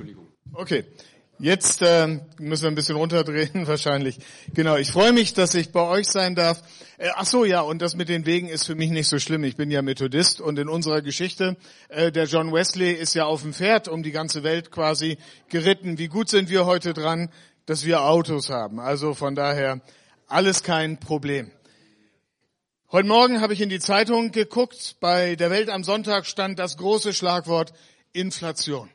Entschuldigung. Okay. Jetzt äh, müssen wir ein bisschen runterdrehen wahrscheinlich. Genau, ich freue mich, dass ich bei euch sein darf. Äh, ach so, ja, und das mit den Wegen ist für mich nicht so schlimm. Ich bin ja Methodist und in unserer Geschichte, äh, der John Wesley ist ja auf dem Pferd um die ganze Welt quasi geritten. Wie gut sind wir heute dran, dass wir Autos haben? Also von daher alles kein Problem. Heute Morgen habe ich in die Zeitung geguckt. Bei der Welt am Sonntag stand das große Schlagwort Inflation.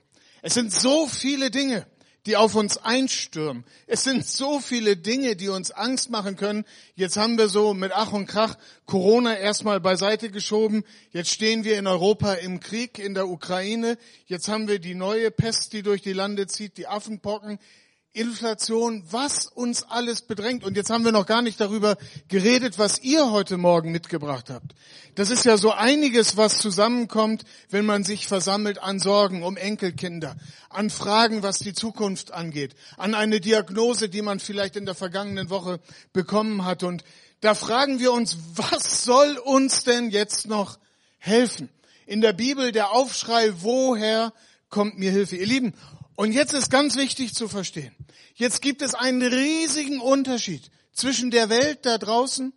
Es sind so viele Dinge die auf uns einstürmen. Es sind so viele Dinge, die uns Angst machen können. Jetzt haben wir so mit Ach und Krach Corona erstmal beiseite geschoben. Jetzt stehen wir in Europa im Krieg in der Ukraine. Jetzt haben wir die neue Pest, die durch die Lande zieht, die Affenpocken. Inflation, was uns alles bedrängt. Und jetzt haben wir noch gar nicht darüber geredet, was ihr heute Morgen mitgebracht habt. Das ist ja so einiges, was zusammenkommt, wenn man sich versammelt an Sorgen um Enkelkinder, an Fragen, was die Zukunft angeht, an eine Diagnose, die man vielleicht in der vergangenen Woche bekommen hat. Und da fragen wir uns, was soll uns denn jetzt noch helfen? In der Bibel der Aufschrei, woher kommt mir Hilfe? Ihr Lieben, und jetzt ist ganz wichtig zu verstehen. Jetzt gibt es einen riesigen Unterschied zwischen der Welt da draußen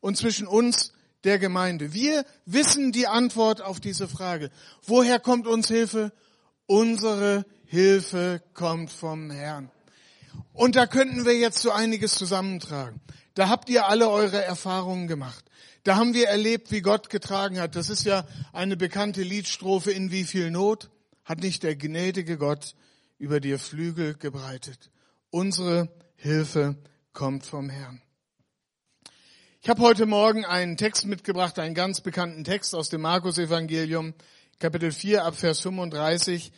und zwischen uns, der Gemeinde. Wir wissen die Antwort auf diese Frage. Woher kommt uns Hilfe? Unsere Hilfe kommt vom Herrn. Und da könnten wir jetzt so einiges zusammentragen. Da habt ihr alle eure Erfahrungen gemacht. Da haben wir erlebt, wie Gott getragen hat. Das ist ja eine bekannte Liedstrophe in wie viel Not hat nicht der gnädige Gott über dir Flügel gebreitet. Unsere Hilfe kommt vom Herrn. Ich habe heute Morgen einen Text mitgebracht, einen ganz bekannten Text aus dem Markus Evangelium, Kapitel 4 ab Vers 35.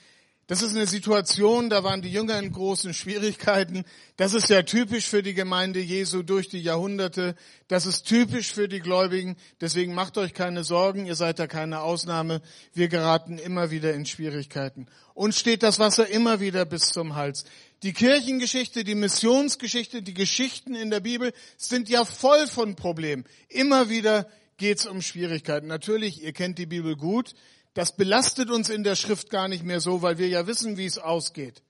Das ist eine Situation, da waren die Jünger in großen Schwierigkeiten. Das ist ja typisch für die Gemeinde Jesu durch die Jahrhunderte. Das ist typisch für die Gläubigen. Deswegen macht euch keine Sorgen, ihr seid da keine Ausnahme. Wir geraten immer wieder in Schwierigkeiten. Und steht das Wasser immer wieder bis zum Hals. Die Kirchengeschichte, die Missionsgeschichte, die Geschichten in der Bibel sind ja voll von Problemen. Immer wieder geht's um Schwierigkeiten. Natürlich, ihr kennt die Bibel gut. Das belastet uns in der Schrift gar nicht mehr so, weil wir ja wissen, wie es ausgeht.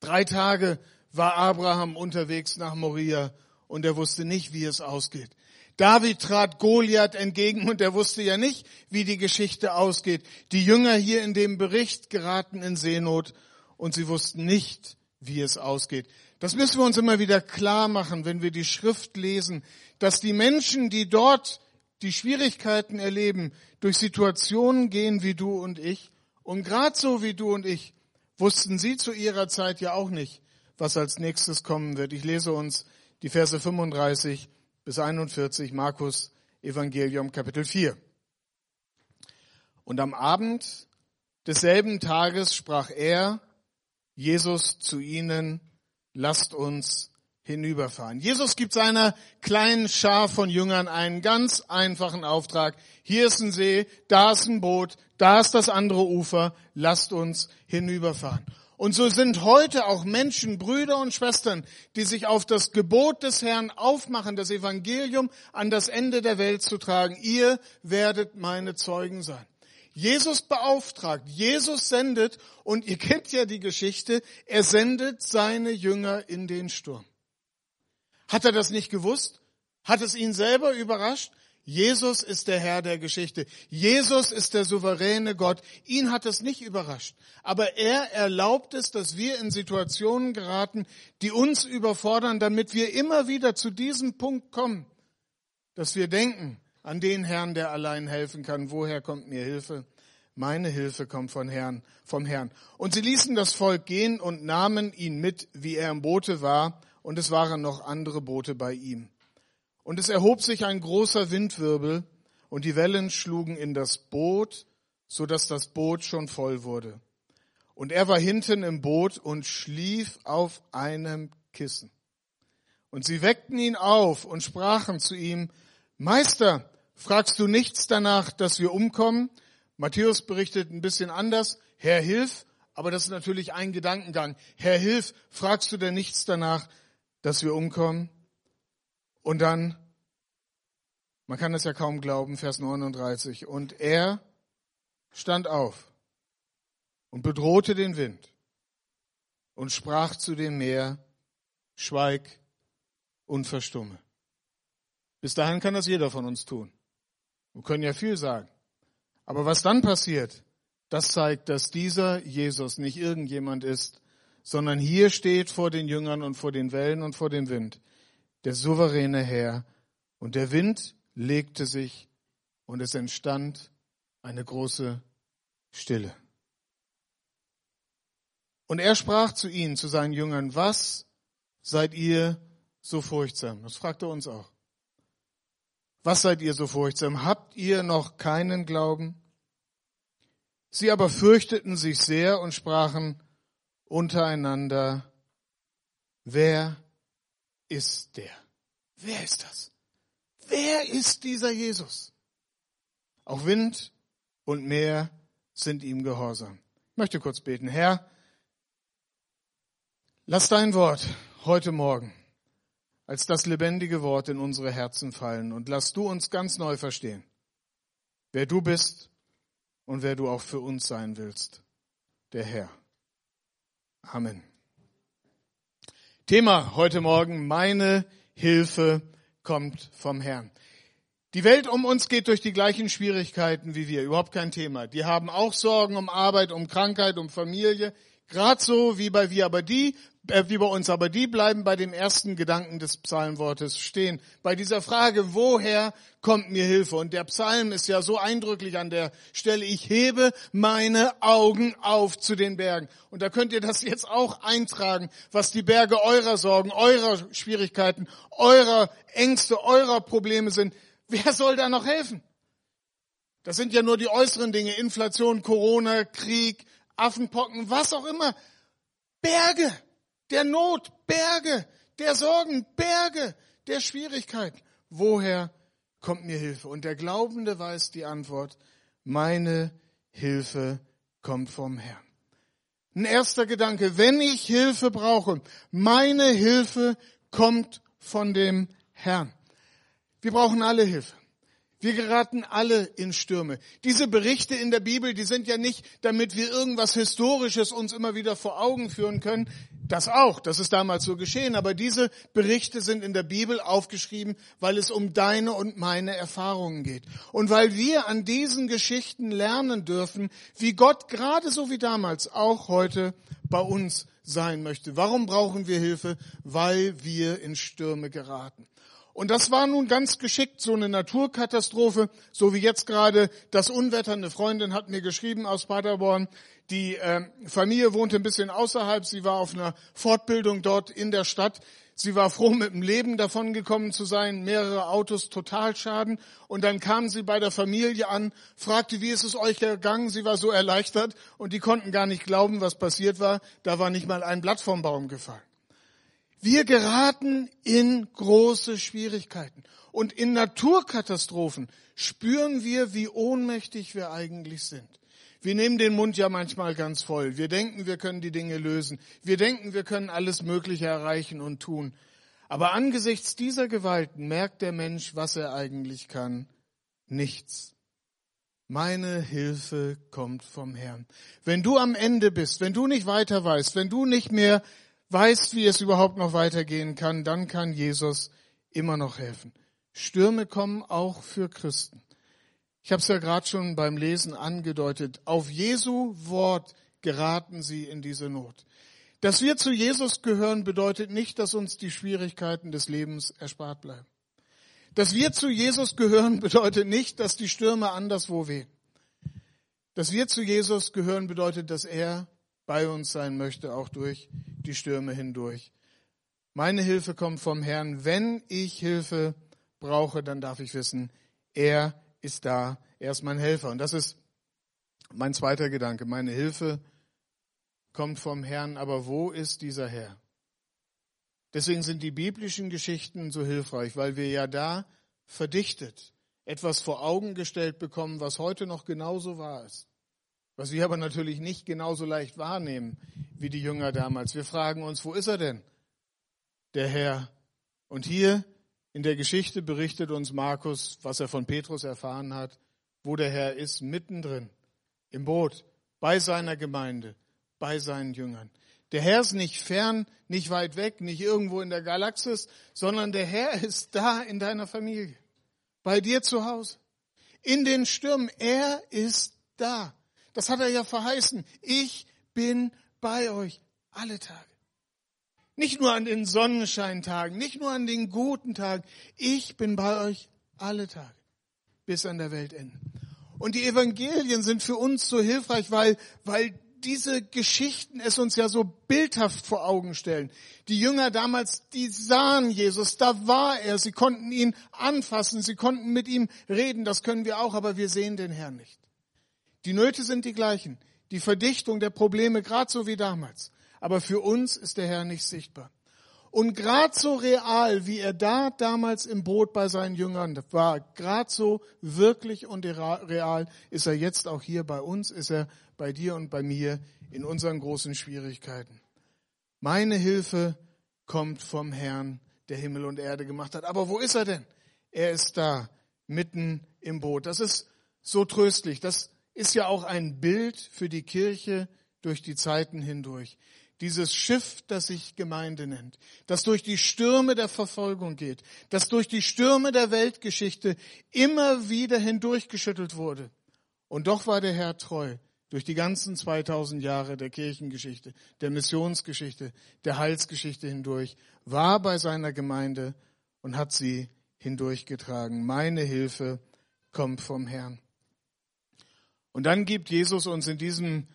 Drei Tage war Abraham unterwegs nach Moria und er wusste nicht, wie es ausgeht. David trat Goliath entgegen und er wusste ja nicht, wie die Geschichte ausgeht. Die Jünger hier in dem Bericht geraten in Seenot und sie wussten nicht, wie es ausgeht. Das müssen wir uns immer wieder klar machen, wenn wir die Schrift lesen, dass die Menschen, die dort die Schwierigkeiten erleben, durch Situationen gehen wie du und ich. Und gerade so wie du und ich wussten sie zu ihrer Zeit ja auch nicht, was als nächstes kommen wird. Ich lese uns die Verse 35 bis 41 Markus Evangelium Kapitel 4. Und am Abend desselben Tages sprach er, Jesus zu ihnen, lasst uns hinüberfahren. Jesus gibt seiner kleinen Schar von Jüngern einen ganz einfachen Auftrag. Hier ist ein See, da ist ein Boot, da ist das andere Ufer, lasst uns hinüberfahren. Und so sind heute auch Menschen, Brüder und Schwestern, die sich auf das Gebot des Herrn aufmachen, das Evangelium an das Ende der Welt zu tragen. Ihr werdet meine Zeugen sein. Jesus beauftragt, Jesus sendet und ihr kennt ja die Geschichte, er sendet seine Jünger in den Sturm. Hat er das nicht gewusst? Hat es ihn selber überrascht? Jesus ist der Herr der Geschichte. Jesus ist der souveräne Gott. Ihn hat es nicht überrascht. Aber er erlaubt es, dass wir in Situationen geraten, die uns überfordern, damit wir immer wieder zu diesem Punkt kommen, dass wir denken an den Herrn, der allein helfen kann. Woher kommt mir Hilfe? Meine Hilfe kommt von Herrn, vom Herrn. Und sie ließen das Volk gehen und nahmen ihn mit, wie er im Boote war, und es waren noch andere Boote bei ihm. Und es erhob sich ein großer Windwirbel, und die Wellen schlugen in das Boot, so dass das Boot schon voll wurde. Und er war hinten im Boot und schlief auf einem Kissen. Und sie weckten ihn auf und sprachen zu ihm, Meister, fragst du nichts danach, dass wir umkommen? Matthäus berichtet ein bisschen anders. Herr, hilf. Aber das ist natürlich ein Gedankengang. Herr, hilf, fragst du denn nichts danach, dass wir umkommen. Und dann, man kann es ja kaum glauben, Vers 39, und er stand auf und bedrohte den Wind und sprach zu dem Meer, schweig und verstumme. Bis dahin kann das jeder von uns tun. Wir können ja viel sagen. Aber was dann passiert, das zeigt, dass dieser Jesus nicht irgendjemand ist, sondern hier steht vor den Jüngern und vor den Wellen und vor dem Wind der souveräne Herr. Und der Wind legte sich und es entstand eine große Stille. Und er sprach zu ihnen, zu seinen Jüngern, was seid ihr so furchtsam? Das fragt er uns auch. Was seid ihr so furchtsam? Habt ihr noch keinen Glauben? Sie aber fürchteten sich sehr und sprachen untereinander, wer ist der? Wer ist das? Wer ist dieser Jesus? Auch Wind und Meer sind ihm gehorsam. Ich möchte kurz beten. Herr, lass dein Wort heute Morgen als das lebendige Wort in unsere Herzen fallen und lass du uns ganz neu verstehen, wer du bist und wer du auch für uns sein willst, der Herr. Amen. Thema heute Morgen, meine Hilfe kommt vom Herrn. Die Welt um uns geht durch die gleichen Schwierigkeiten wie wir, überhaupt kein Thema. Die haben auch Sorgen um Arbeit, um Krankheit, um Familie, gerade so wie bei wir, aber die äh, wie bei uns, aber die bleiben bei dem ersten Gedanken des Psalmwortes stehen. Bei dieser Frage, woher kommt mir Hilfe? Und der Psalm ist ja so eindrücklich an der Stelle, ich hebe meine Augen auf zu den Bergen. Und da könnt ihr das jetzt auch eintragen, was die Berge eurer Sorgen, eurer Schwierigkeiten, eurer Ängste, eurer Probleme sind. Wer soll da noch helfen? Das sind ja nur die äußeren Dinge, Inflation, Corona, Krieg, Affenpocken, was auch immer. Berge der Not, Berge, der Sorgen, Berge, der Schwierigkeiten. Woher kommt mir Hilfe? Und der Glaubende weiß die Antwort, meine Hilfe kommt vom Herrn. Ein erster Gedanke, wenn ich Hilfe brauche, meine Hilfe kommt von dem Herrn. Wir brauchen alle Hilfe. Wir geraten alle in Stürme. Diese Berichte in der Bibel, die sind ja nicht, damit wir irgendwas Historisches uns immer wieder vor Augen führen können. Das auch, das ist damals so geschehen. Aber diese Berichte sind in der Bibel aufgeschrieben, weil es um deine und meine Erfahrungen geht. Und weil wir an diesen Geschichten lernen dürfen, wie Gott gerade so wie damals auch heute bei uns sein möchte. Warum brauchen wir Hilfe? Weil wir in Stürme geraten. Und das war nun ganz geschickt, so eine Naturkatastrophe, so wie jetzt gerade das Unwetter. Eine Freundin hat mir geschrieben aus Paderborn, die äh, Familie wohnte ein bisschen außerhalb, sie war auf einer Fortbildung dort in der Stadt. Sie war froh, mit dem Leben davongekommen zu sein, mehrere Autos Totalschaden. Und dann kam sie bei der Familie an, fragte, wie ist es euch gegangen? Sie war so erleichtert und die konnten gar nicht glauben, was passiert war. Da war nicht mal ein Blatt vom Baum gefallen. Wir geraten in große Schwierigkeiten. Und in Naturkatastrophen spüren wir, wie ohnmächtig wir eigentlich sind. Wir nehmen den Mund ja manchmal ganz voll. Wir denken, wir können die Dinge lösen. Wir denken, wir können alles Mögliche erreichen und tun. Aber angesichts dieser Gewalten merkt der Mensch, was er eigentlich kann. Nichts. Meine Hilfe kommt vom Herrn. Wenn du am Ende bist, wenn du nicht weiter weißt, wenn du nicht mehr weißt, wie es überhaupt noch weitergehen kann, dann kann Jesus immer noch helfen. Stürme kommen auch für Christen. Ich habe es ja gerade schon beim Lesen angedeutet. Auf Jesu Wort geraten sie in diese Not. Dass wir zu Jesus gehören, bedeutet nicht, dass uns die Schwierigkeiten des Lebens erspart bleiben. Dass wir zu Jesus gehören, bedeutet nicht, dass die Stürme anderswo wehen. Dass wir zu Jesus gehören, bedeutet, dass er bei uns sein möchte, auch durch die Stürme hindurch. Meine Hilfe kommt vom Herrn. Wenn ich Hilfe brauche, dann darf ich wissen, er ist da, er ist mein Helfer. Und das ist mein zweiter Gedanke. Meine Hilfe kommt vom Herrn, aber wo ist dieser Herr? Deswegen sind die biblischen Geschichten so hilfreich, weil wir ja da verdichtet etwas vor Augen gestellt bekommen, was heute noch genauso wahr ist was wir aber natürlich nicht genauso leicht wahrnehmen wie die Jünger damals. Wir fragen uns, wo ist er denn, der Herr? Und hier in der Geschichte berichtet uns Markus, was er von Petrus erfahren hat, wo der Herr ist, mittendrin, im Boot, bei seiner Gemeinde, bei seinen Jüngern. Der Herr ist nicht fern, nicht weit weg, nicht irgendwo in der Galaxis, sondern der Herr ist da in deiner Familie, bei dir zu Hause, in den Stürmen. Er ist da. Das hat er ja verheißen. Ich bin bei euch alle Tage. Nicht nur an den Sonnenscheintagen, nicht nur an den guten Tagen. Ich bin bei euch alle Tage bis an der Weltende. Und die Evangelien sind für uns so hilfreich, weil, weil diese Geschichten es uns ja so bildhaft vor Augen stellen. Die Jünger damals, die sahen Jesus, da war er, sie konnten ihn anfassen, sie konnten mit ihm reden, das können wir auch, aber wir sehen den Herrn nicht. Die Nöte sind die gleichen, die Verdichtung der Probleme gerade so wie damals, aber für uns ist der Herr nicht sichtbar. Und gerade so real, wie er da damals im Boot bei seinen Jüngern war, gerade so wirklich und real ist er jetzt auch hier bei uns, ist er bei dir und bei mir in unseren großen Schwierigkeiten. Meine Hilfe kommt vom Herrn, der Himmel und Erde gemacht hat. Aber wo ist er denn? Er ist da, mitten im Boot. Das ist so tröstlich. Das ist ja auch ein Bild für die Kirche durch die Zeiten hindurch dieses Schiff, das sich Gemeinde nennt, das durch die Stürme der Verfolgung geht, das durch die Stürme der Weltgeschichte immer wieder hindurchgeschüttelt wurde. Und doch war der Herr treu durch die ganzen 2000 Jahre der Kirchengeschichte, der Missionsgeschichte, der Heilsgeschichte hindurch, war bei seiner Gemeinde und hat sie hindurchgetragen. Meine Hilfe kommt vom Herrn. Und dann gibt Jesus uns in diesem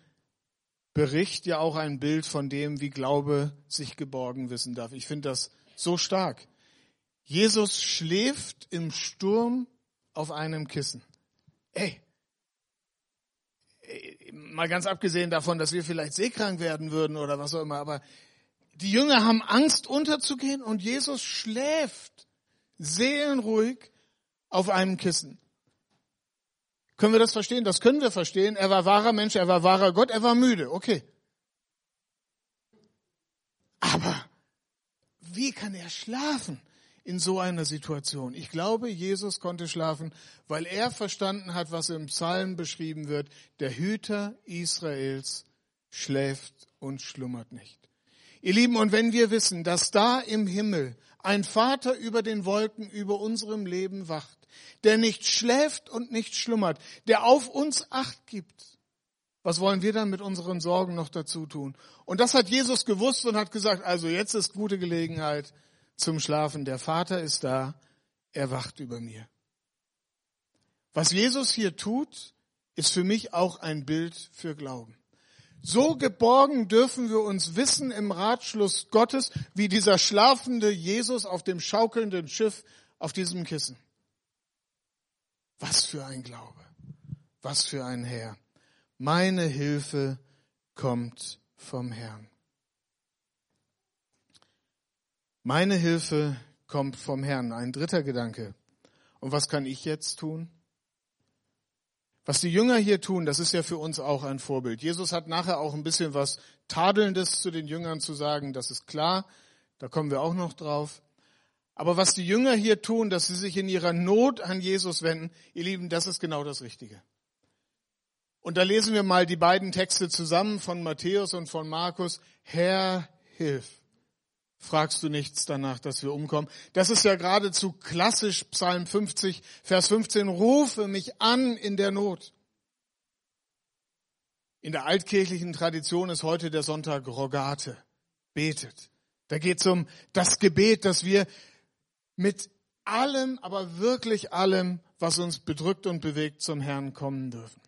Bericht ja auch ein Bild von dem, wie Glaube sich geborgen wissen darf. Ich finde das so stark. Jesus schläft im Sturm auf einem Kissen. Ey, mal ganz abgesehen davon, dass wir vielleicht seekrank werden würden oder was auch immer, aber die Jünger haben Angst unterzugehen und Jesus schläft seelenruhig auf einem Kissen. Können wir das verstehen? Das können wir verstehen. Er war wahrer Mensch, er war wahrer Gott, er war müde. Okay. Aber wie kann er schlafen in so einer Situation? Ich glaube, Jesus konnte schlafen, weil er verstanden hat, was im Psalm beschrieben wird. Der Hüter Israels schläft und schlummert nicht. Ihr Lieben, und wenn wir wissen, dass da im Himmel ein Vater über den Wolken über unserem Leben wacht, der nicht schläft und nicht schlummert, der auf uns Acht gibt. Was wollen wir dann mit unseren Sorgen noch dazu tun? Und das hat Jesus gewusst und hat gesagt, also jetzt ist gute Gelegenheit zum Schlafen. Der Vater ist da, er wacht über mir. Was Jesus hier tut, ist für mich auch ein Bild für Glauben. So geborgen dürfen wir uns wissen im Ratschluss Gottes, wie dieser schlafende Jesus auf dem schaukelnden Schiff auf diesem Kissen. Was für ein Glaube. Was für ein Herr. Meine Hilfe kommt vom Herrn. Meine Hilfe kommt vom Herrn. Ein dritter Gedanke. Und was kann ich jetzt tun? Was die Jünger hier tun, das ist ja für uns auch ein Vorbild. Jesus hat nachher auch ein bisschen was Tadelndes zu den Jüngern zu sagen, das ist klar. Da kommen wir auch noch drauf. Aber was die Jünger hier tun, dass sie sich in ihrer Not an Jesus wenden, ihr Lieben, das ist genau das Richtige. Und da lesen wir mal die beiden Texte zusammen von Matthäus und von Markus. Herr, hilf. Fragst du nichts danach, dass wir umkommen? Das ist ja geradezu klassisch Psalm 50, Vers 15. Rufe mich an in der Not. In der altkirchlichen Tradition ist heute der Sonntag Rogate. Betet. Da geht es um das Gebet, dass wir mit allem, aber wirklich allem, was uns bedrückt und bewegt, zum Herrn kommen dürfen.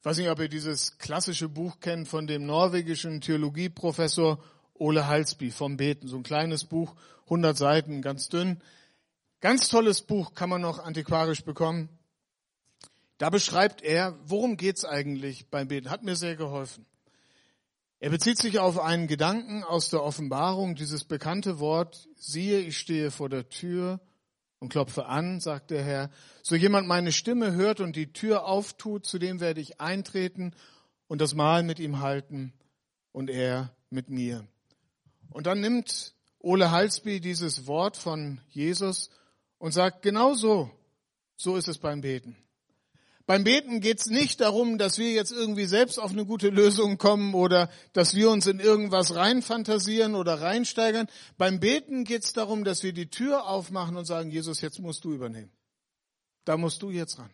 Ich weiß nicht, ob ihr dieses klassische Buch kennt von dem norwegischen Theologieprofessor Ole Halsby vom Beten. So ein kleines Buch, 100 Seiten, ganz dünn. Ganz tolles Buch, kann man noch antiquarisch bekommen. Da beschreibt er, worum geht's eigentlich beim Beten. Hat mir sehr geholfen. Er bezieht sich auf einen Gedanken aus der Offenbarung, dieses bekannte Wort, siehe, ich stehe vor der Tür und klopfe an, sagt der Herr. So jemand meine Stimme hört und die Tür auftut, zu dem werde ich eintreten und das Mahl mit ihm halten und er mit mir. Und dann nimmt Ole Halsby dieses Wort von Jesus und sagt, genau so, so ist es beim Beten. Beim Beten geht es nicht darum, dass wir jetzt irgendwie selbst auf eine gute Lösung kommen oder dass wir uns in irgendwas reinfantasieren oder reinsteigern. Beim Beten geht es darum, dass wir die Tür aufmachen und sagen, Jesus, jetzt musst du übernehmen. Da musst du jetzt ran.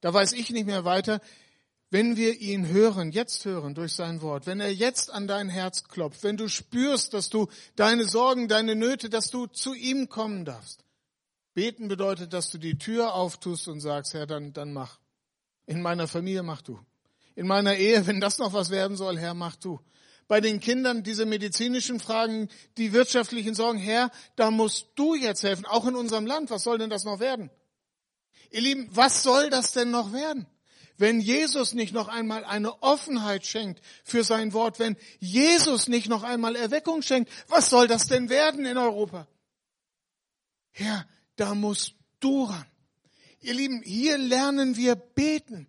Da weiß ich nicht mehr weiter. Wenn wir ihn hören, jetzt hören durch sein Wort, wenn er jetzt an dein Herz klopft, wenn du spürst, dass du deine Sorgen, deine Nöte, dass du zu ihm kommen darfst. Beten bedeutet, dass du die Tür auftust und sagst, Herr, dann, dann mach. In meiner Familie mach du. In meiner Ehe, wenn das noch was werden soll, Herr, mach du. Bei den Kindern diese medizinischen Fragen, die wirtschaftlichen Sorgen, Herr, da musst du jetzt helfen, auch in unserem Land. Was soll denn das noch werden? Ihr Lieben, was soll das denn noch werden? Wenn Jesus nicht noch einmal eine Offenheit schenkt für sein Wort, wenn Jesus nicht noch einmal Erweckung schenkt, was soll das denn werden in Europa? Ja, da musst du ran. Ihr Lieben, hier lernen wir beten.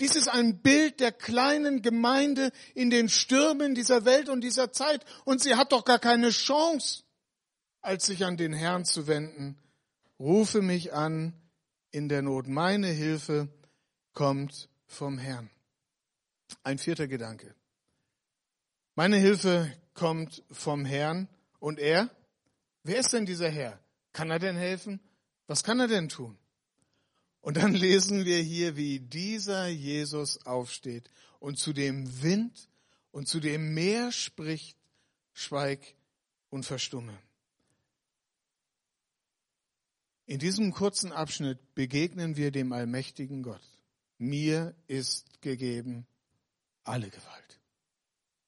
Dies ist ein Bild der kleinen Gemeinde in den Stürmen dieser Welt und dieser Zeit. Und sie hat doch gar keine Chance, als sich an den Herrn zu wenden. Rufe mich an in der Not. Meine Hilfe kommt vom Herrn. Ein vierter Gedanke. Meine Hilfe kommt vom Herrn und er? Wer ist denn dieser Herr? Kann er denn helfen? Was kann er denn tun? Und dann lesen wir hier, wie dieser Jesus aufsteht und zu dem Wind und zu dem Meer spricht, schweig und verstumme. In diesem kurzen Abschnitt begegnen wir dem allmächtigen Gott mir ist gegeben alle Gewalt.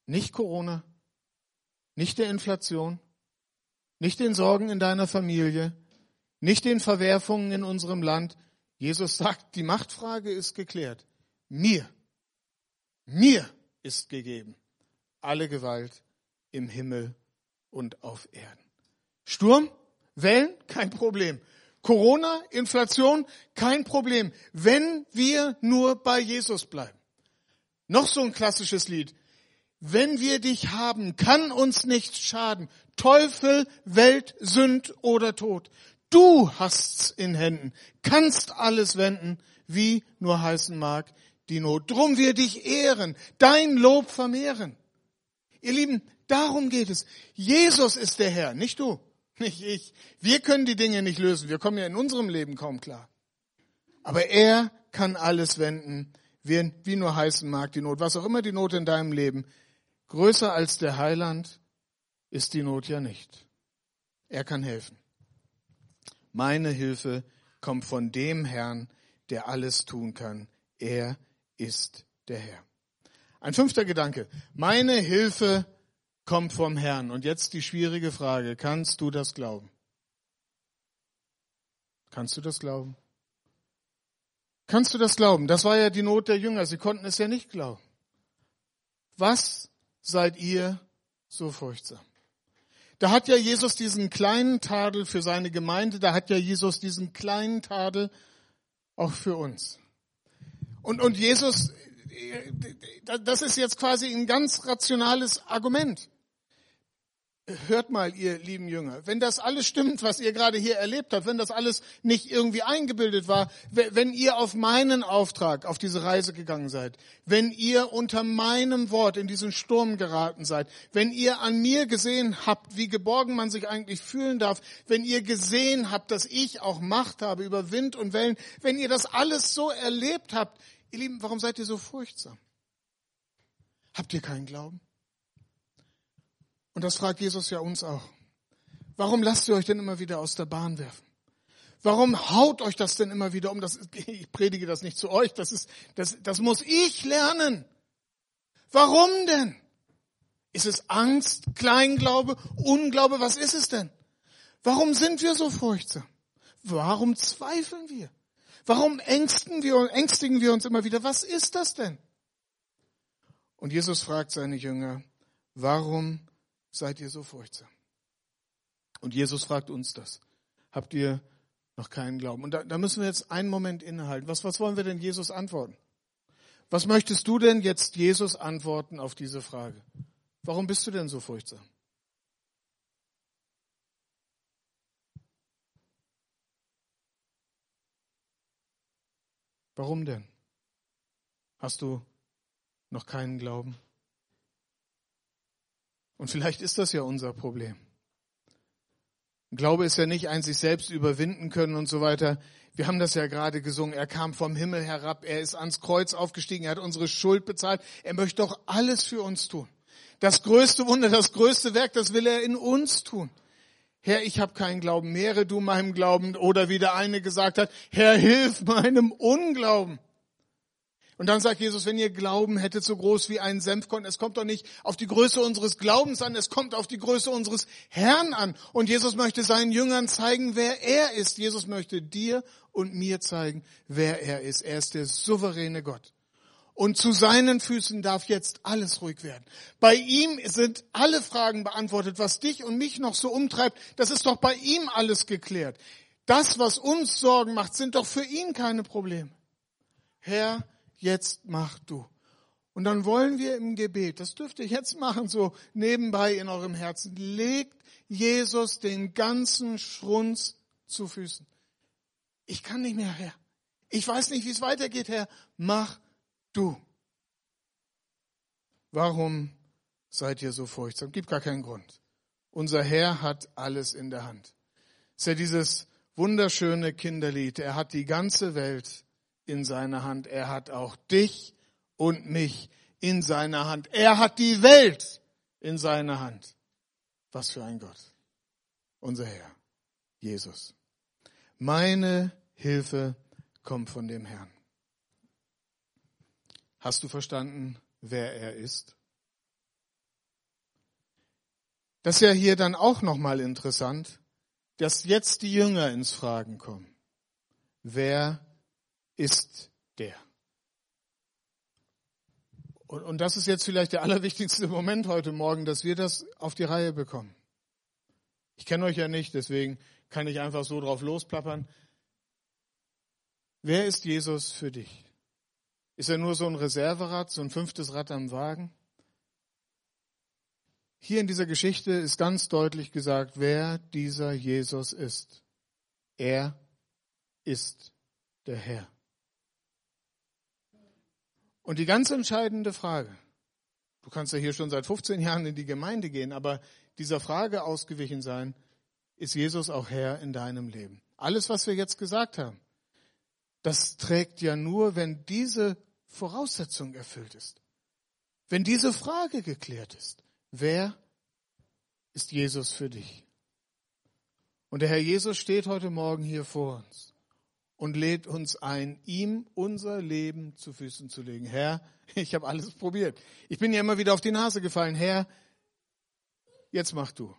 Nicht Corona, nicht der Inflation, nicht den Sorgen in deiner Familie, nicht den Verwerfungen in unserem Land. Jesus sagt, die Machtfrage ist geklärt. Mir, mir ist gegeben alle Gewalt im Himmel und auf Erden. Sturm, Wellen, kein Problem. Corona, Inflation, kein Problem, wenn wir nur bei Jesus bleiben. Noch so ein klassisches Lied. Wenn wir dich haben, kann uns nichts schaden. Teufel, Welt, Sünd oder Tod. Du hast's in Händen, kannst alles wenden, wie nur heißen mag die Not. Drum wir dich ehren, dein Lob vermehren. Ihr Lieben, darum geht es. Jesus ist der Herr, nicht du nicht ich. Wir können die Dinge nicht lösen. Wir kommen ja in unserem Leben kaum klar. Aber er kann alles wenden, wie, nur heißen mag die Not. Was auch immer die Not in deinem Leben, größer als der Heiland ist die Not ja nicht. Er kann helfen. Meine Hilfe kommt von dem Herrn, der alles tun kann. Er ist der Herr. Ein fünfter Gedanke. Meine Hilfe kommt vom Herrn. Und jetzt die schwierige Frage, kannst du das glauben? Kannst du das glauben? Kannst du das glauben? Das war ja die Not der Jünger. Sie konnten es ja nicht glauben. Was seid ihr so furchtsam? Da hat ja Jesus diesen kleinen Tadel für seine Gemeinde, da hat ja Jesus diesen kleinen Tadel auch für uns. Und, und Jesus, das ist jetzt quasi ein ganz rationales Argument. Hört mal, ihr lieben Jünger, wenn das alles stimmt, was ihr gerade hier erlebt habt, wenn das alles nicht irgendwie eingebildet war, wenn ihr auf meinen Auftrag auf diese Reise gegangen seid, wenn ihr unter meinem Wort in diesen Sturm geraten seid, wenn ihr an mir gesehen habt, wie geborgen man sich eigentlich fühlen darf, wenn ihr gesehen habt, dass ich auch Macht habe über Wind und Wellen, wenn ihr das alles so erlebt habt, ihr Lieben, warum seid ihr so furchtsam? Habt ihr keinen Glauben? Und das fragt Jesus ja uns auch. Warum lasst ihr euch denn immer wieder aus der Bahn werfen? Warum haut euch das denn immer wieder um? Das, ich predige das nicht zu euch, das, ist, das, das muss ich lernen. Warum denn? Ist es Angst, Kleinglaube, Unglaube? Was ist es denn? Warum sind wir so furchtsam? Warum zweifeln wir? Warum ängsten wir, ängstigen wir uns immer wieder? Was ist das denn? Und Jesus fragt seine Jünger, warum seid ihr so furchtsam? Und Jesus fragt uns das. Habt ihr noch keinen Glauben? Und da, da müssen wir jetzt einen Moment innehalten. Was, was wollen wir denn Jesus antworten? Was möchtest du denn jetzt Jesus antworten auf diese Frage? Warum bist du denn so furchtsam? Warum denn? Hast du noch keinen Glauben? Und vielleicht ist das ja unser Problem. Glaube ist ja nicht ein sich selbst überwinden können und so weiter. Wir haben das ja gerade gesungen. Er kam vom Himmel herab. Er ist ans Kreuz aufgestiegen. Er hat unsere Schuld bezahlt. Er möchte doch alles für uns tun. Das größte Wunder, das größte Werk, das will er in uns tun. Herr, ich habe keinen Glauben. Mehre du meinem Glauben. Oder wie der eine gesagt hat, Herr, hilf meinem Unglauben. Und dann sagt Jesus, wenn ihr Glauben hättet so groß wie ein Senfkorn, es kommt doch nicht auf die Größe unseres Glaubens an, es kommt auf die Größe unseres Herrn an. Und Jesus möchte seinen Jüngern zeigen, wer er ist. Jesus möchte dir und mir zeigen, wer er ist. Er ist der souveräne Gott. Und zu seinen Füßen darf jetzt alles ruhig werden. Bei ihm sind alle Fragen beantwortet. Was dich und mich noch so umtreibt, das ist doch bei ihm alles geklärt. Das, was uns Sorgen macht, sind doch für ihn keine Probleme. Herr, jetzt mach du. Und dann wollen wir im Gebet, das dürft ihr jetzt machen, so nebenbei in eurem Herzen, legt Jesus den ganzen Schrunz zu Füßen. Ich kann nicht mehr, Herr. Ich weiß nicht, wie es weitergeht, Herr. Mach du. Warum seid ihr so furchtsam? Gibt gar keinen Grund. Unser Herr hat alles in der Hand. Es ist ja dieses wunderschöne Kinderlied. Er hat die ganze Welt in seiner Hand. Er hat auch dich und mich in seiner Hand. Er hat die Welt in seiner Hand. Was für ein Gott. Unser Herr, Jesus. Meine Hilfe kommt von dem Herrn. Hast du verstanden, wer er ist? Das ist ja hier dann auch nochmal interessant, dass jetzt die Jünger ins Fragen kommen. Wer ist der. Und, und das ist jetzt vielleicht der allerwichtigste Moment heute Morgen, dass wir das auf die Reihe bekommen. Ich kenne euch ja nicht, deswegen kann ich einfach so drauf losplappern. Wer ist Jesus für dich? Ist er nur so ein Reserverad, so ein fünftes Rad am Wagen? Hier in dieser Geschichte ist ganz deutlich gesagt, wer dieser Jesus ist. Er ist der Herr. Und die ganz entscheidende Frage, du kannst ja hier schon seit 15 Jahren in die Gemeinde gehen, aber dieser Frage ausgewichen sein, ist Jesus auch Herr in deinem Leben? Alles, was wir jetzt gesagt haben, das trägt ja nur, wenn diese Voraussetzung erfüllt ist. Wenn diese Frage geklärt ist, wer ist Jesus für dich? Und der Herr Jesus steht heute Morgen hier vor uns und lädt uns ein, ihm unser Leben zu Füßen zu legen. Herr, ich habe alles probiert. Ich bin ja immer wieder auf die Nase gefallen. Herr, jetzt mach du.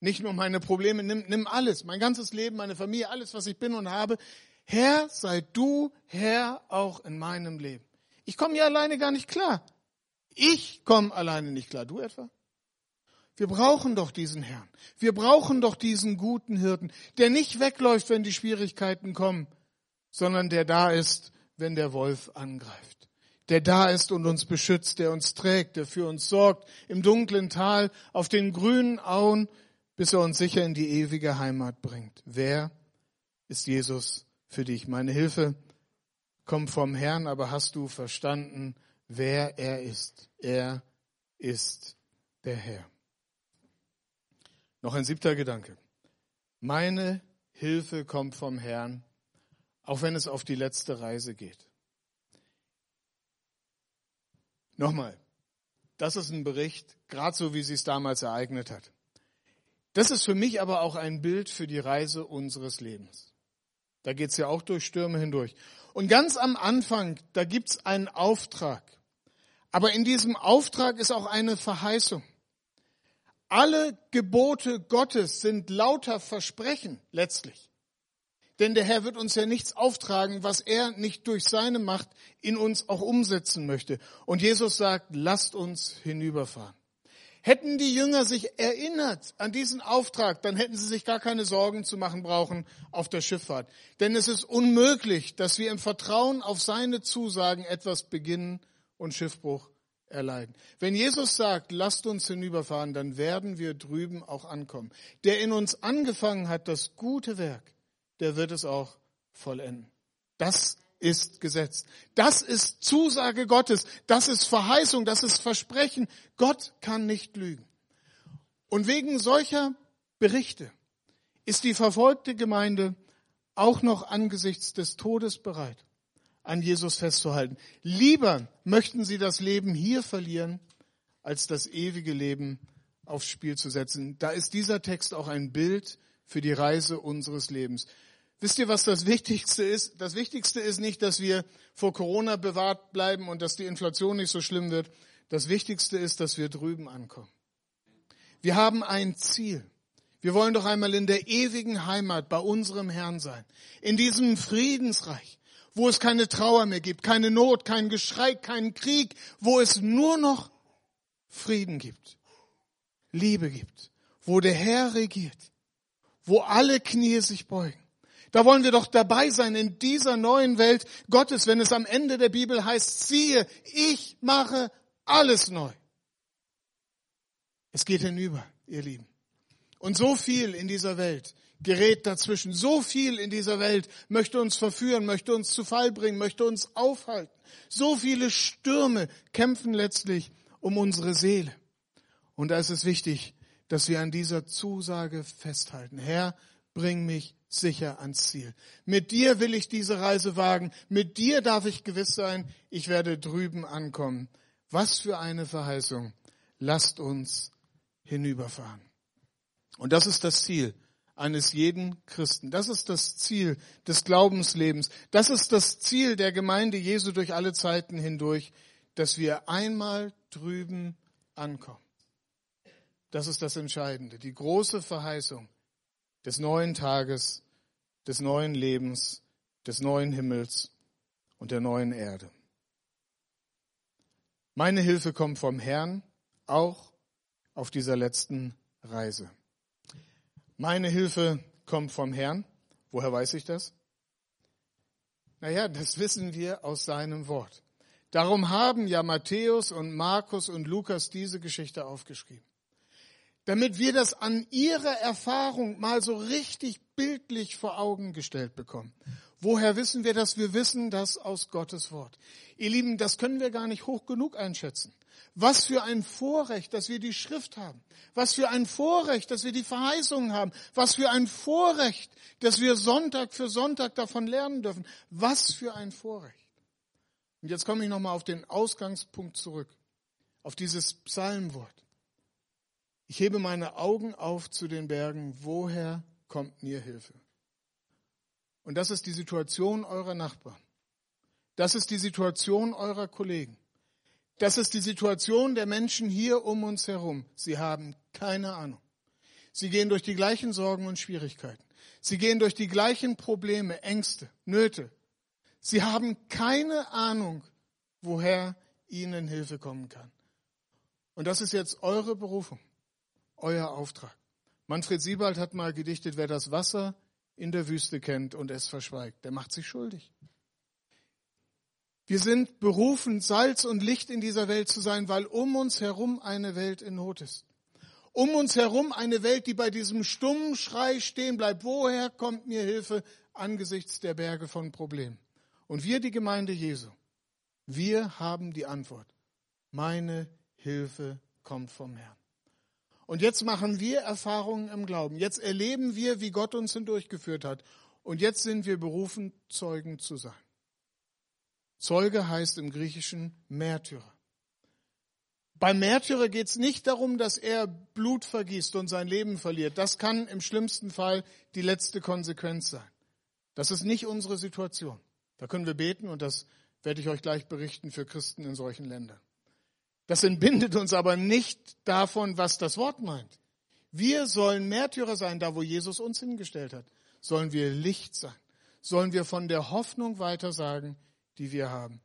Nicht nur meine Probleme, nimm, nimm alles, mein ganzes Leben, meine Familie, alles, was ich bin und habe. Herr, sei du Herr auch in meinem Leben. Ich komme ja alleine gar nicht klar. Ich komme alleine nicht klar. Du etwa? Wir brauchen doch diesen Herrn. Wir brauchen doch diesen guten Hirten, der nicht wegläuft, wenn die Schwierigkeiten kommen, sondern der da ist, wenn der Wolf angreift. Der da ist und uns beschützt, der uns trägt, der für uns sorgt, im dunklen Tal, auf den grünen Auen, bis er uns sicher in die ewige Heimat bringt. Wer ist Jesus für dich? Meine Hilfe kommt vom Herrn, aber hast du verstanden, wer er ist? Er ist der Herr. Noch ein siebter Gedanke. Meine Hilfe kommt vom Herrn, auch wenn es auf die letzte Reise geht. Nochmal, das ist ein Bericht, gerade so wie sie es damals ereignet hat. Das ist für mich aber auch ein Bild für die Reise unseres Lebens. Da geht es ja auch durch Stürme hindurch. Und ganz am Anfang, da gibt es einen Auftrag. Aber in diesem Auftrag ist auch eine Verheißung. Alle Gebote Gottes sind lauter Versprechen letztlich. Denn der Herr wird uns ja nichts auftragen, was er nicht durch seine Macht in uns auch umsetzen möchte. Und Jesus sagt, lasst uns hinüberfahren. Hätten die Jünger sich erinnert an diesen Auftrag, dann hätten sie sich gar keine Sorgen zu machen brauchen auf der Schifffahrt. Denn es ist unmöglich, dass wir im Vertrauen auf seine Zusagen etwas beginnen und Schiffbruch erleiden. Wenn Jesus sagt, lasst uns hinüberfahren, dann werden wir drüben auch ankommen. Der in uns angefangen hat, das gute Werk, der wird es auch vollenden. Das ist gesetzt. Das ist Zusage Gottes. Das ist Verheißung. Das ist Versprechen. Gott kann nicht lügen. Und wegen solcher Berichte ist die verfolgte Gemeinde auch noch angesichts des Todes bereit, an Jesus festzuhalten. Lieber möchten sie das Leben hier verlieren, als das ewige Leben aufs Spiel zu setzen. Da ist dieser Text auch ein Bild für die Reise unseres Lebens. Wisst ihr, was das Wichtigste ist? Das Wichtigste ist nicht, dass wir vor Corona bewahrt bleiben und dass die Inflation nicht so schlimm wird. Das Wichtigste ist, dass wir drüben ankommen. Wir haben ein Ziel. Wir wollen doch einmal in der ewigen Heimat bei unserem Herrn sein. In diesem Friedensreich, wo es keine Trauer mehr gibt, keine Not, kein Geschrei, keinen Krieg, wo es nur noch Frieden gibt, Liebe gibt, wo der Herr regiert, wo alle Knie sich beugen. Da wollen wir doch dabei sein in dieser neuen Welt Gottes, wenn es am Ende der Bibel heißt, siehe, ich mache alles neu. Es geht hinüber, ihr Lieben. Und so viel in dieser Welt gerät dazwischen. So viel in dieser Welt möchte uns verführen, möchte uns zu Fall bringen, möchte uns aufhalten. So viele Stürme kämpfen letztlich um unsere Seele. Und da ist es wichtig, dass wir an dieser Zusage festhalten. Herr, bring mich sicher ans Ziel. Mit dir will ich diese Reise wagen. Mit dir darf ich gewiss sein, ich werde drüben ankommen. Was für eine Verheißung. Lasst uns hinüberfahren. Und das ist das Ziel eines jeden Christen. Das ist das Ziel des Glaubenslebens. Das ist das Ziel der Gemeinde Jesu durch alle Zeiten hindurch, dass wir einmal drüben ankommen. Das ist das Entscheidende, die große Verheißung des neuen Tages, des neuen Lebens, des neuen Himmels und der neuen Erde. Meine Hilfe kommt vom Herrn, auch auf dieser letzten Reise. Meine Hilfe kommt vom Herrn. Woher weiß ich das? Naja, das wissen wir aus seinem Wort. Darum haben ja Matthäus und Markus und Lukas diese Geschichte aufgeschrieben. Damit wir das an ihrer Erfahrung mal so richtig bildlich vor Augen gestellt bekommen. Woher wissen wir das? Wir wissen das aus Gottes Wort. Ihr Lieben, das können wir gar nicht hoch genug einschätzen. Was für ein Vorrecht, dass wir die Schrift haben. Was für ein Vorrecht, dass wir die Verheißungen haben. Was für ein Vorrecht, dass wir Sonntag für Sonntag davon lernen dürfen. Was für ein Vorrecht. Und jetzt komme ich nochmal auf den Ausgangspunkt zurück. Auf dieses Psalmwort. Ich hebe meine Augen auf zu den Bergen. Woher kommt mir Hilfe? Und das ist die Situation eurer Nachbarn. Das ist die Situation eurer Kollegen. Das ist die Situation der Menschen hier um uns herum. Sie haben keine Ahnung. Sie gehen durch die gleichen Sorgen und Schwierigkeiten. Sie gehen durch die gleichen Probleme, Ängste, Nöte. Sie haben keine Ahnung, woher ihnen Hilfe kommen kann. Und das ist jetzt eure Berufung, euer Auftrag. Manfred Siebald hat mal gedichtet, wer das Wasser in der Wüste kennt und es verschweigt, der macht sich schuldig. Wir sind berufen, Salz und Licht in dieser Welt zu sein, weil um uns herum eine Welt in Not ist. Um uns herum eine Welt, die bei diesem stummen Schrei stehen bleibt. Woher kommt mir Hilfe angesichts der Berge von Problemen? Und wir, die Gemeinde Jesu, wir haben die Antwort. Meine Hilfe kommt vom Herrn. Und jetzt machen wir Erfahrungen im Glauben. Jetzt erleben wir, wie Gott uns hindurchgeführt hat. Und jetzt sind wir berufen, Zeugen zu sein. Zeuge heißt im Griechischen Märtyrer. Beim Märtyrer geht es nicht darum, dass er Blut vergießt und sein Leben verliert. Das kann im schlimmsten Fall die letzte Konsequenz sein. Das ist nicht unsere Situation. Da können wir beten und das werde ich euch gleich berichten für Christen in solchen Ländern. Das entbindet uns aber nicht davon, was das Wort meint. Wir sollen Märtyrer sein, da wo Jesus uns hingestellt hat. Sollen wir Licht sein. Sollen wir von der Hoffnung weitersagen, die wir haben.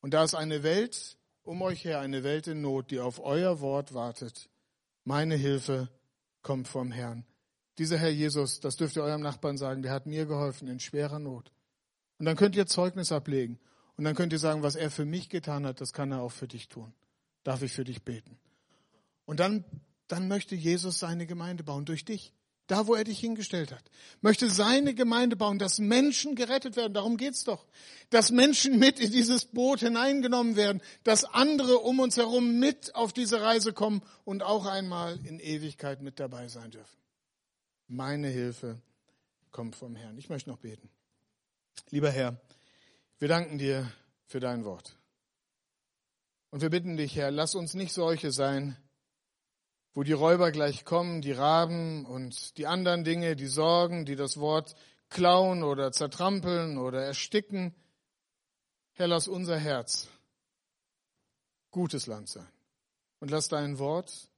Und da ist eine Welt um euch her, eine Welt in Not, die auf euer Wort wartet. Meine Hilfe kommt vom Herrn. Dieser Herr Jesus, das dürft ihr eurem Nachbarn sagen, der hat mir geholfen in schwerer Not. Und dann könnt ihr Zeugnis ablegen. Und dann könnt ihr sagen, was er für mich getan hat, das kann er auch für dich tun. Darf ich für dich beten? Und dann, dann möchte Jesus seine Gemeinde bauen durch dich. da wo er dich hingestellt hat. Möchte seine Gemeinde bauen, dass Menschen gerettet werden. Darum geht's doch. Dass Menschen mit in dieses Boot hineingenommen werden, dass andere um uns herum mit auf diese Reise kommen und auch einmal in Ewigkeit mit dabei sein dürfen. Meine Hilfe kommt vom Herrn. Ich möchte noch beten. Lieber Herr, wir danken dir für dein Wort. Und wir bitten dich, Herr, lass uns nicht solche sein, wo die Räuber gleich kommen, die Raben und die anderen Dinge, die Sorgen, die das Wort klauen oder zertrampeln oder ersticken. Herr, lass unser Herz gutes Land sein. Und lass dein Wort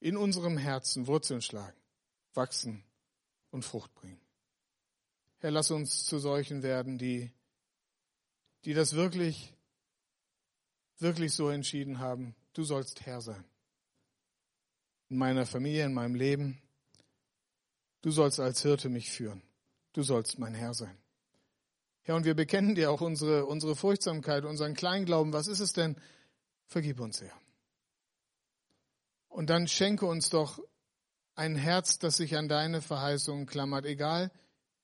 in unserem Herzen Wurzeln schlagen, wachsen und Frucht bringen. Herr, lass uns zu solchen werden, die, die das wirklich, wirklich so entschieden haben. Du sollst Herr sein in meiner Familie, in meinem Leben. Du sollst als Hirte mich führen. Du sollst mein Herr sein. Herr, und wir bekennen dir auch unsere, unsere Furchtsamkeit, unseren Kleinglauben. Was ist es denn? Vergib uns, Herr. Und dann schenke uns doch ein Herz, das sich an deine Verheißungen klammert, egal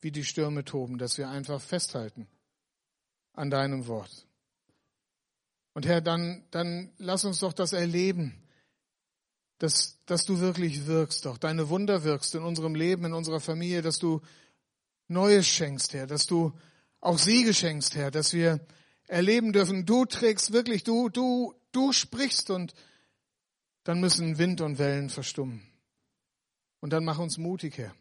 wie die Stürme toben, dass wir einfach festhalten an deinem Wort. Und Herr, dann, dann lass uns doch das erleben, dass, dass du wirklich wirkst, auch deine Wunder wirkst in unserem Leben, in unserer Familie, dass du Neues schenkst, Herr, dass du auch Siege schenkst, Herr, dass wir erleben dürfen, du trägst wirklich, du, du, du sprichst und dann müssen Wind und Wellen verstummen. Und dann mach uns mutig, Herr,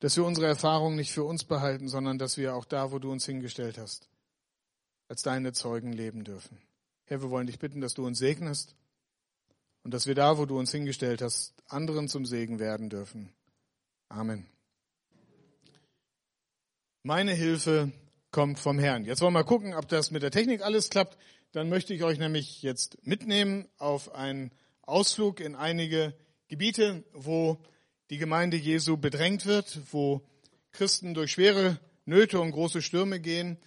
dass wir unsere Erfahrungen nicht für uns behalten, sondern dass wir auch da, wo du uns hingestellt hast, als deine Zeugen leben dürfen. Herr, wir wollen dich bitten, dass du uns segnest und dass wir da, wo du uns hingestellt hast, anderen zum Segen werden dürfen. Amen. Meine Hilfe kommt vom Herrn. Jetzt wollen wir mal gucken, ob das mit der Technik alles klappt. Dann möchte ich euch nämlich jetzt mitnehmen auf einen Ausflug in einige Gebiete, wo die Gemeinde Jesu bedrängt wird, wo Christen durch schwere Nöte und große Stürme gehen.